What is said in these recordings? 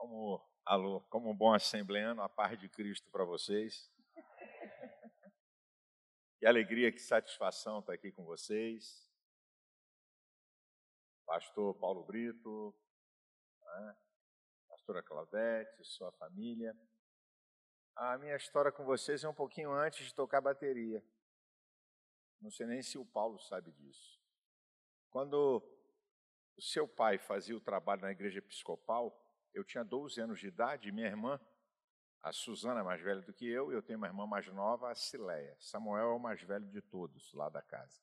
Como, alô, como um bom assembleano, a paz de Cristo para vocês. Que alegria, que satisfação estar aqui com vocês. Pastor Paulo Brito, né? pastora Claudete, sua família. A minha história com vocês é um pouquinho antes de tocar bateria. Não sei nem se o Paulo sabe disso. Quando o seu pai fazia o trabalho na igreja episcopal, eu tinha 12 anos de idade e minha irmã, a Suzana, é mais velha do que eu, e eu tenho uma irmã mais nova, a Cileia. Samuel é o mais velho de todos lá da casa.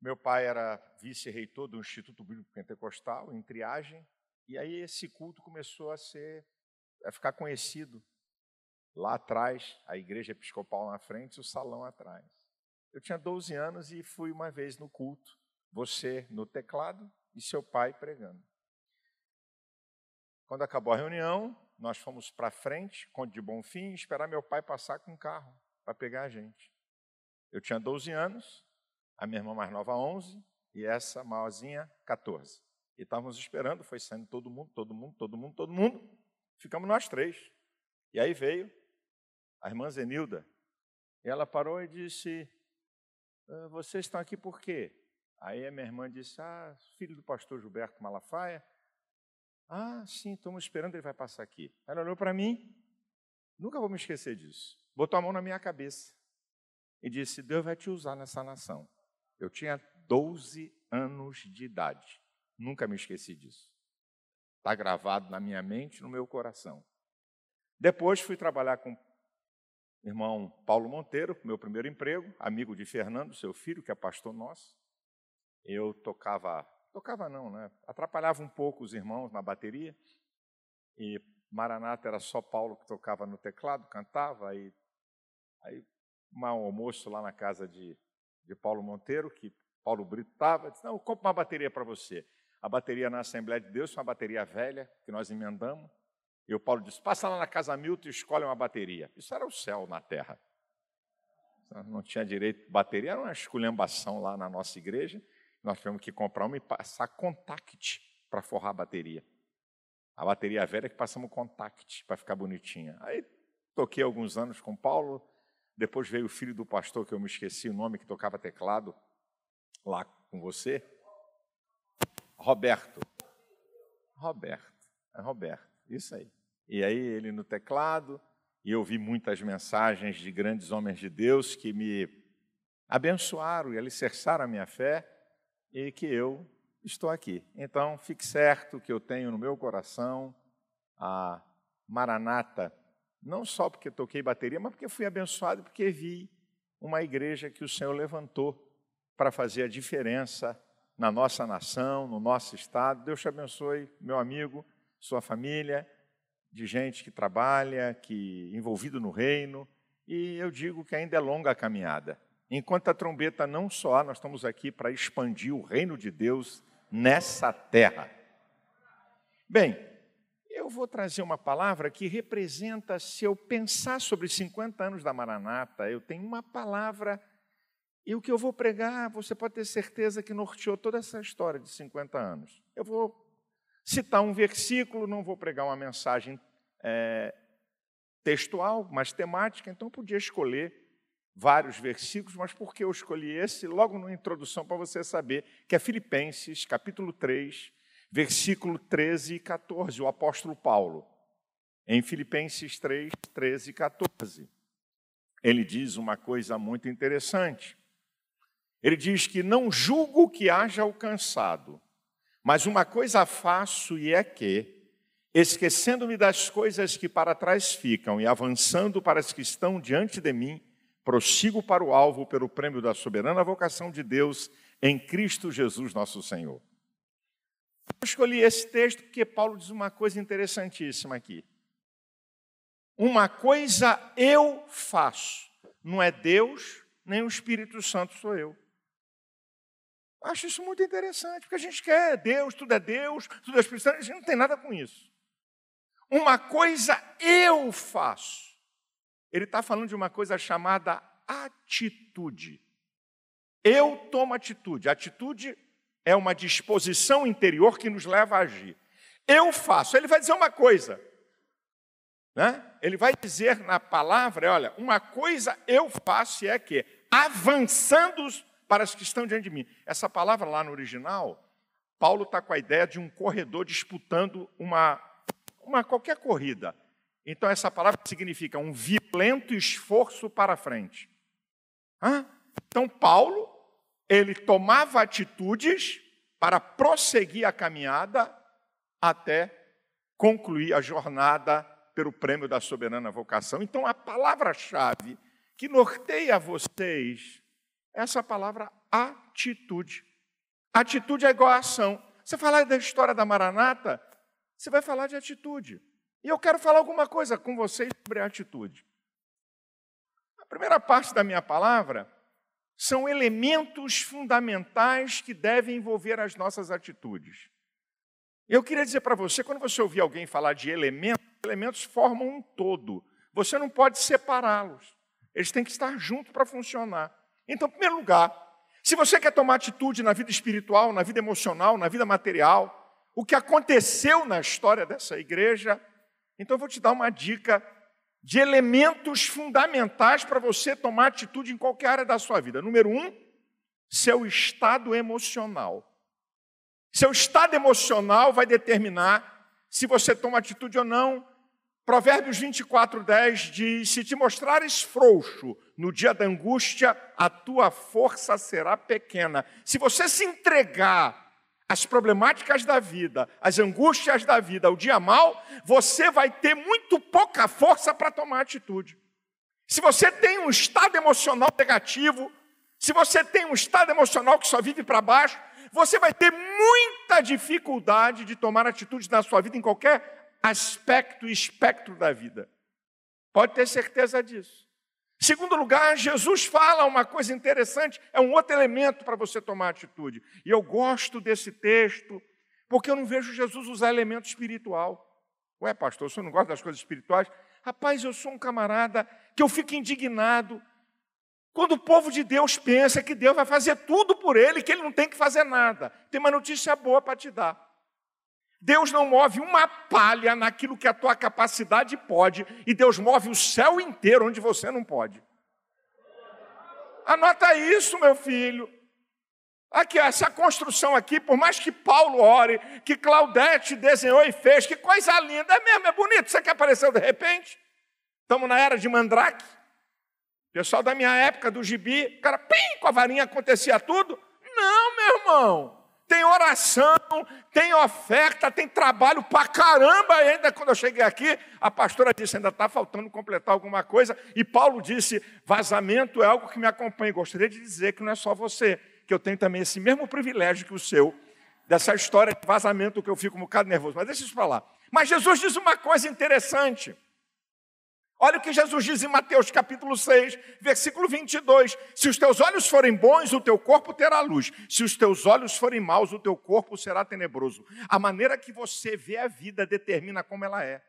Meu pai era vice-reitor do Instituto Bíblico Pentecostal, em triagem, e aí esse culto começou a ser, a ficar conhecido. Lá atrás, a igreja episcopal na frente, o salão atrás. Eu tinha 12 anos e fui uma vez no culto, você no teclado e seu pai pregando. Quando acabou a reunião, nós fomos para frente, Conde de Bonfim, esperar meu pai passar com o carro para pegar a gente. Eu tinha 12 anos, a minha irmã mais nova 11 e essa maiorzinha 14. E estávamos esperando, foi saindo todo mundo, todo mundo, todo mundo, todo mundo. Ficamos nós três. E aí veio a irmã Zenilda. E ela parou e disse: ah, Vocês estão aqui por quê? Aí a minha irmã disse: Ah, filho do pastor Gilberto Malafaia. Ah, sim, estamos esperando, ele vai passar aqui. Ela olhou para mim, nunca vou me esquecer disso. Botou a mão na minha cabeça e disse: Deus vai te usar nessa nação. Eu tinha 12 anos de idade, nunca me esqueci disso. Está gravado na minha mente, no meu coração. Depois fui trabalhar com o irmão Paulo Monteiro, meu primeiro emprego, amigo de Fernando, seu filho, que é pastor nosso. Eu tocava Tocava não, né? Atrapalhava um pouco os irmãos na bateria. E Maranata era só Paulo que tocava no teclado, cantava. Aí, aí um almoço lá na casa de, de Paulo Monteiro, que Paulo Brito estava, disse, não, eu compro uma bateria para você. A bateria na Assembleia de Deus, uma bateria velha, que nós emendamos. E o Paulo disse, passa lá na casa Milton e escolhe uma bateria. Isso era o céu na terra. Não tinha direito, bateria era uma esculhambação lá na nossa igreja. Nós tivemos que comprar uma e passar contact para forrar a bateria. A bateria velha que passamos contact para ficar bonitinha. Aí toquei alguns anos com Paulo, depois veio o filho do pastor, que eu me esqueci o nome, que tocava teclado lá com você. Roberto. Roberto. É Roberto, isso aí. E aí ele no teclado, e eu vi muitas mensagens de grandes homens de Deus que me abençoaram e alicerçaram a minha fé e que eu estou aqui. Então, fique certo que eu tenho no meu coração a Maranata, não só porque toquei bateria, mas porque fui abençoado, porque vi uma igreja que o Senhor levantou para fazer a diferença na nossa nação, no nosso estado. Deus te abençoe, meu amigo, sua família, de gente que trabalha, que envolvido no reino, e eu digo que ainda é longa a caminhada. Enquanto a trombeta não soar, nós estamos aqui para expandir o reino de Deus nessa terra. Bem, eu vou trazer uma palavra que representa, se eu pensar sobre 50 anos da Maranata, eu tenho uma palavra, e o que eu vou pregar, você pode ter certeza que norteou toda essa história de 50 anos. Eu vou citar um versículo, não vou pregar uma mensagem é, textual, mas temática, então eu podia escolher vários versículos, mas por que eu escolhi esse? Logo na introdução, para você saber que é Filipenses, capítulo 3, versículo 13 e 14, o apóstolo Paulo. Em Filipenses 3, 13 e 14. Ele diz uma coisa muito interessante. Ele diz que não julgo que haja alcançado, mas uma coisa faço e é que, esquecendo-me das coisas que para trás ficam e avançando para as que estão diante de mim, prossigo para o alvo pelo prêmio da soberana vocação de Deus em Cristo Jesus, nosso Senhor. Eu escolhi esse texto porque Paulo diz uma coisa interessantíssima aqui. Uma coisa eu faço, não é Deus, nem o Espírito Santo sou eu. Acho isso muito interessante, porque a gente quer Deus, tudo é Deus, tudo é Espírito Santo, a gente não tem nada com isso. Uma coisa eu faço. Ele está falando de uma coisa chamada atitude. Eu tomo atitude. Atitude é uma disposição interior que nos leva a agir. eu faço. Ele vai dizer uma coisa. Né? Ele vai dizer na palavra, olha, uma coisa eu faço e é que, avançando para os que estão diante de mim. Essa palavra lá no original, Paulo está com a ideia de um corredor disputando uma, uma qualquer corrida. Então essa palavra significa um violento esforço para frente. Hã? Então Paulo, ele tomava atitudes para prosseguir a caminhada até concluir a jornada pelo prêmio da soberana vocação. Então, a palavra-chave que norteia vocês é essa palavra atitude. Atitude é igual a ação. Você falar da história da Maranata, você vai falar de atitude. E eu quero falar alguma coisa com vocês sobre atitude. A primeira parte da minha palavra são elementos fundamentais que devem envolver as nossas atitudes. Eu queria dizer para você, quando você ouvir alguém falar de elementos, elementos formam um todo. Você não pode separá-los. Eles têm que estar juntos para funcionar. Então, em primeiro lugar, se você quer tomar atitude na vida espiritual, na vida emocional, na vida material, o que aconteceu na história dessa igreja, então eu vou te dar uma dica de elementos fundamentais para você tomar atitude em qualquer área da sua vida. Número um, seu estado emocional. Seu estado emocional vai determinar se você toma atitude ou não. Provérbios 24, 10 diz: Se te mostrares frouxo no dia da angústia, a tua força será pequena. Se você se entregar às problemáticas da vida, às angústias da vida, ao dia mal, você vai ter muito pouca força para tomar atitude. Se você tem um estado emocional negativo, se você tem um estado emocional que só vive para baixo, você vai ter muita dificuldade de tomar atitudes na sua vida em qualquer aspecto e espectro da vida. Pode ter certeza disso. Segundo lugar, Jesus fala uma coisa interessante, é um outro elemento para você tomar atitude. E eu gosto desse texto, porque eu não vejo Jesus usar elemento espiritual. Ué, pastor, você não gosta das coisas espirituais? Rapaz, eu sou um camarada que eu fico indignado quando o povo de Deus pensa que Deus vai fazer tudo por ele, que ele não tem que fazer nada. Tem uma notícia boa para te dar. Deus não move uma palha naquilo que a tua capacidade pode, e Deus move o céu inteiro onde você não pode. Anota isso, meu filho. Aqui, essa construção aqui, por mais que Paulo ore, que Claudete desenhou e fez, que coisa linda, é mesmo, é bonito. Você que apareceu de repente? Estamos na era de Mandrake. Pessoal da minha época, do gibi, o cara, pim, com a varinha acontecia tudo. Não, meu irmão. Tem oração, tem oferta, tem trabalho pra caramba ainda. Quando eu cheguei aqui, a pastora disse: ainda está faltando completar alguma coisa. E Paulo disse: vazamento é algo que me acompanha. Gostaria de dizer que não é só você, que eu tenho também esse mesmo privilégio que o seu, dessa história de vazamento que eu fico um bocado nervoso. Mas deixa isso para lá. Mas Jesus diz uma coisa interessante. Olha o que Jesus diz em Mateus capítulo 6, versículo 22. Se os teus olhos forem bons, o teu corpo terá luz. Se os teus olhos forem maus, o teu corpo será tenebroso. A maneira que você vê a vida determina como ela é.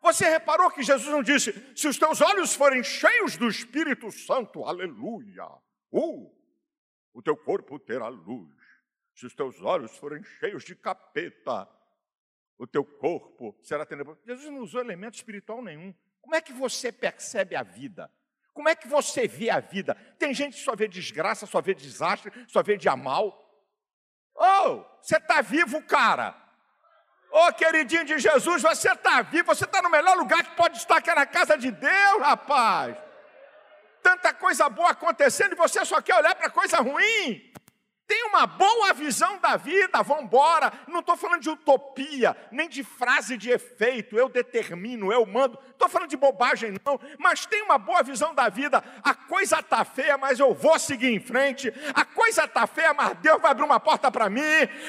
Você reparou que Jesus não disse: se os teus olhos forem cheios do Espírito Santo, aleluia, uh, o teu corpo terá luz. Se os teus olhos forem cheios de capeta, o teu corpo será tenebroso. Jesus não usou elemento espiritual nenhum. Como é que você percebe a vida? Como é que você vê a vida? Tem gente que só vê desgraça, só vê desastre, só vê dia mal. Oh, você está vivo, cara. Oh, queridinho de Jesus, você está vivo, você está no melhor lugar que pode estar, que é na casa de Deus, rapaz. Tanta coisa boa acontecendo e você só quer olhar para coisa ruim. Tem uma boa visão da vida, vamos embora. Não estou falando de utopia, nem de frase de efeito, eu determino, eu mando. Estou falando de bobagem, não. Mas tem uma boa visão da vida. A coisa está feia, mas eu vou seguir em frente. A coisa está feia, mas Deus vai abrir uma porta para mim.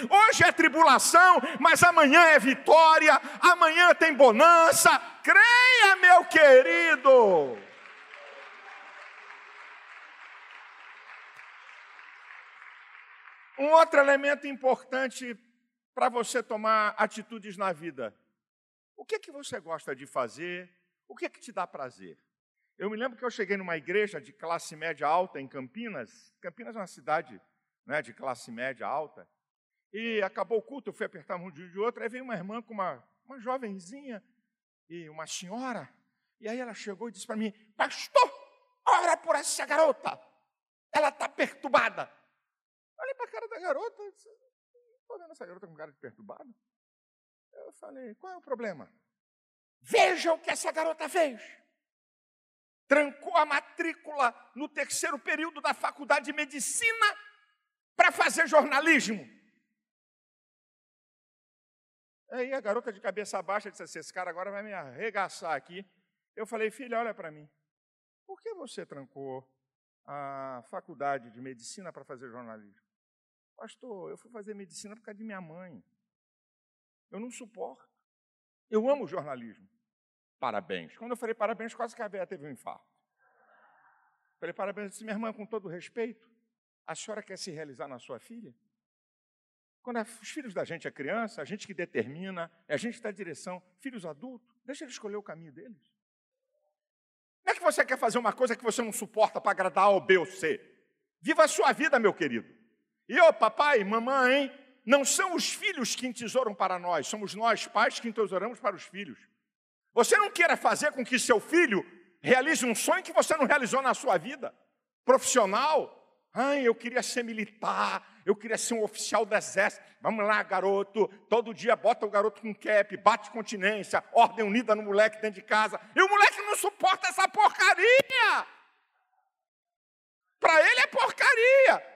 Hoje é tribulação, mas amanhã é vitória. Amanhã tem bonança. Creia, meu querido. Um outro elemento importante para você tomar atitudes na vida. O que é que você gosta de fazer? O que é que te dá prazer? Eu me lembro que eu cheguei numa igreja de classe média alta em Campinas. Campinas é uma cidade né, de classe média alta. E acabou o culto, eu fui apertar mão de um de outro, aí veio uma irmã com uma, uma jovenzinha e uma senhora, e aí ela chegou e disse para mim, pastor, ora por essa garota, ela está perturbada. Olhei para a cara da garota, estou vendo essa garota com cara de perturbada. Eu falei, qual é o problema? Veja o que essa garota fez. Trancou a matrícula no terceiro período da faculdade de medicina para fazer jornalismo. Aí a garota de cabeça baixa disse assim: esse cara agora vai me arregaçar aqui. Eu falei, filha, olha para mim. Por que você trancou a faculdade de medicina para fazer jornalismo? Pastor, eu fui fazer medicina por causa de minha mãe. Eu não suporto. Eu amo jornalismo. Parabéns. Quando eu falei parabéns, quase que a Bea teve um infarto. Falei parabéns, eu disse, minha irmã, com todo respeito, a senhora quer se realizar na sua filha? Quando os filhos da gente é criança, a gente que determina, é a gente que dá direção. Filhos adultos, deixa ele escolher o caminho deles. Não é que você quer fazer uma coisa que você não suporta para agradar A ou B ou C. Viva a sua vida, meu querido. E ô papai, mamãe, não são os filhos que entesouram para nós, somos nós, pais, que entesouramos para os filhos. Você não queira fazer com que seu filho realize um sonho que você não realizou na sua vida profissional. Ai, eu queria ser militar, eu queria ser um oficial do exército. Vamos lá, garoto. Todo dia bota o garoto com cap, bate continência, ordem unida no moleque dentro de casa. E o moleque não suporta essa porcaria. Para ele é porcaria,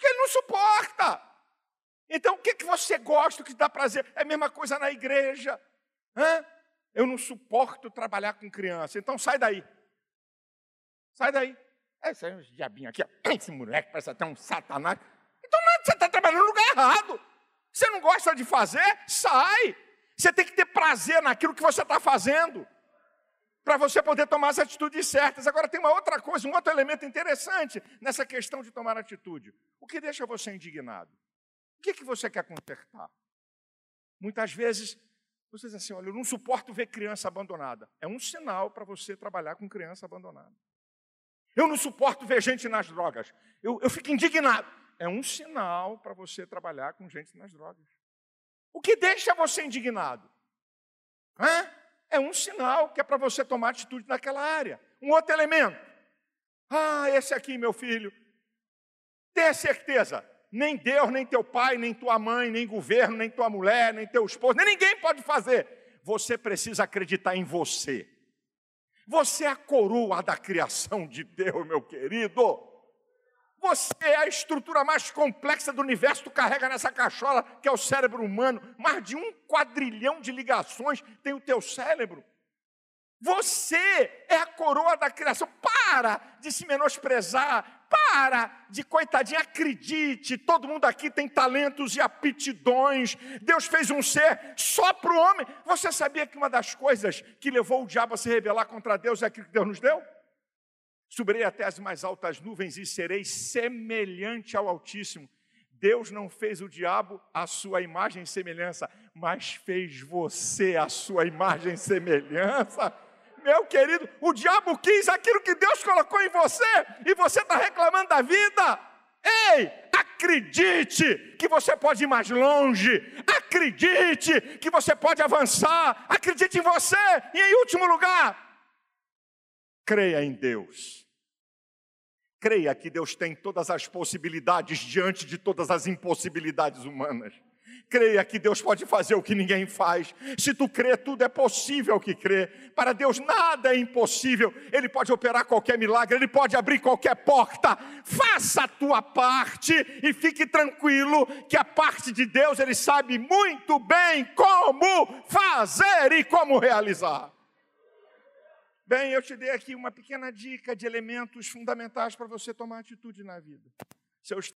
porque ele não suporta. Então, o que, que você gosta, o que dá prazer? É a mesma coisa na igreja. Hã? Eu não suporto trabalhar com criança. Então, sai daí. Sai daí. Esse é um diabinho aqui. Esse moleque parece até um satanás. Então, você está trabalhando no lugar errado. Você não gosta de fazer? Sai. Você tem que ter prazer naquilo que você está fazendo. Para você poder tomar as atitudes certas. Agora, tem uma outra coisa, um outro elemento interessante nessa questão de tomar atitude. O que deixa você indignado? O que, que você quer consertar? Muitas vezes você diz assim: olha, eu não suporto ver criança abandonada. É um sinal para você trabalhar com criança abandonada. Eu não suporto ver gente nas drogas. Eu, eu fico indignado. É um sinal para você trabalhar com gente nas drogas. O que deixa você indignado? Hã? É um sinal que é para você tomar atitude naquela área. Um outro elemento. Ah, esse aqui, meu filho. Tenha certeza, nem Deus, nem teu pai, nem tua mãe, nem governo, nem tua mulher, nem teu esposo, nem ninguém pode fazer. Você precisa acreditar em você. Você é a coroa da criação de Deus, meu querido. Você é a estrutura mais complexa do universo, tu carrega nessa cachola que é o cérebro humano. Mais de um quadrilhão de ligações tem o teu cérebro. Você é a coroa da criação. Para de se menosprezar. Para de coitadinha, acredite. Todo mundo aqui tem talentos e aptidões. Deus fez um ser só para o homem. Você sabia que uma das coisas que levou o diabo a se rebelar contra Deus é aquilo que Deus nos deu? Subirei até as mais altas nuvens e serei semelhante ao Altíssimo. Deus não fez o diabo a sua imagem e semelhança, mas fez você a sua imagem e semelhança. Meu querido, o diabo quis aquilo que Deus colocou em você e você está reclamando da vida. Ei, acredite que você pode ir mais longe, acredite que você pode avançar, acredite em você. E em último lugar, creia em Deus. Creia que Deus tem todas as possibilidades diante de todas as impossibilidades humanas. Creia que Deus pode fazer o que ninguém faz. Se tu crê, tudo é possível que crê. Para Deus nada é impossível. Ele pode operar qualquer milagre, ele pode abrir qualquer porta. Faça a tua parte e fique tranquilo que a parte de Deus ele sabe muito bem como fazer e como realizar. Bem, eu te dei aqui uma pequena dica de elementos fundamentais para você tomar atitude na vida. Seus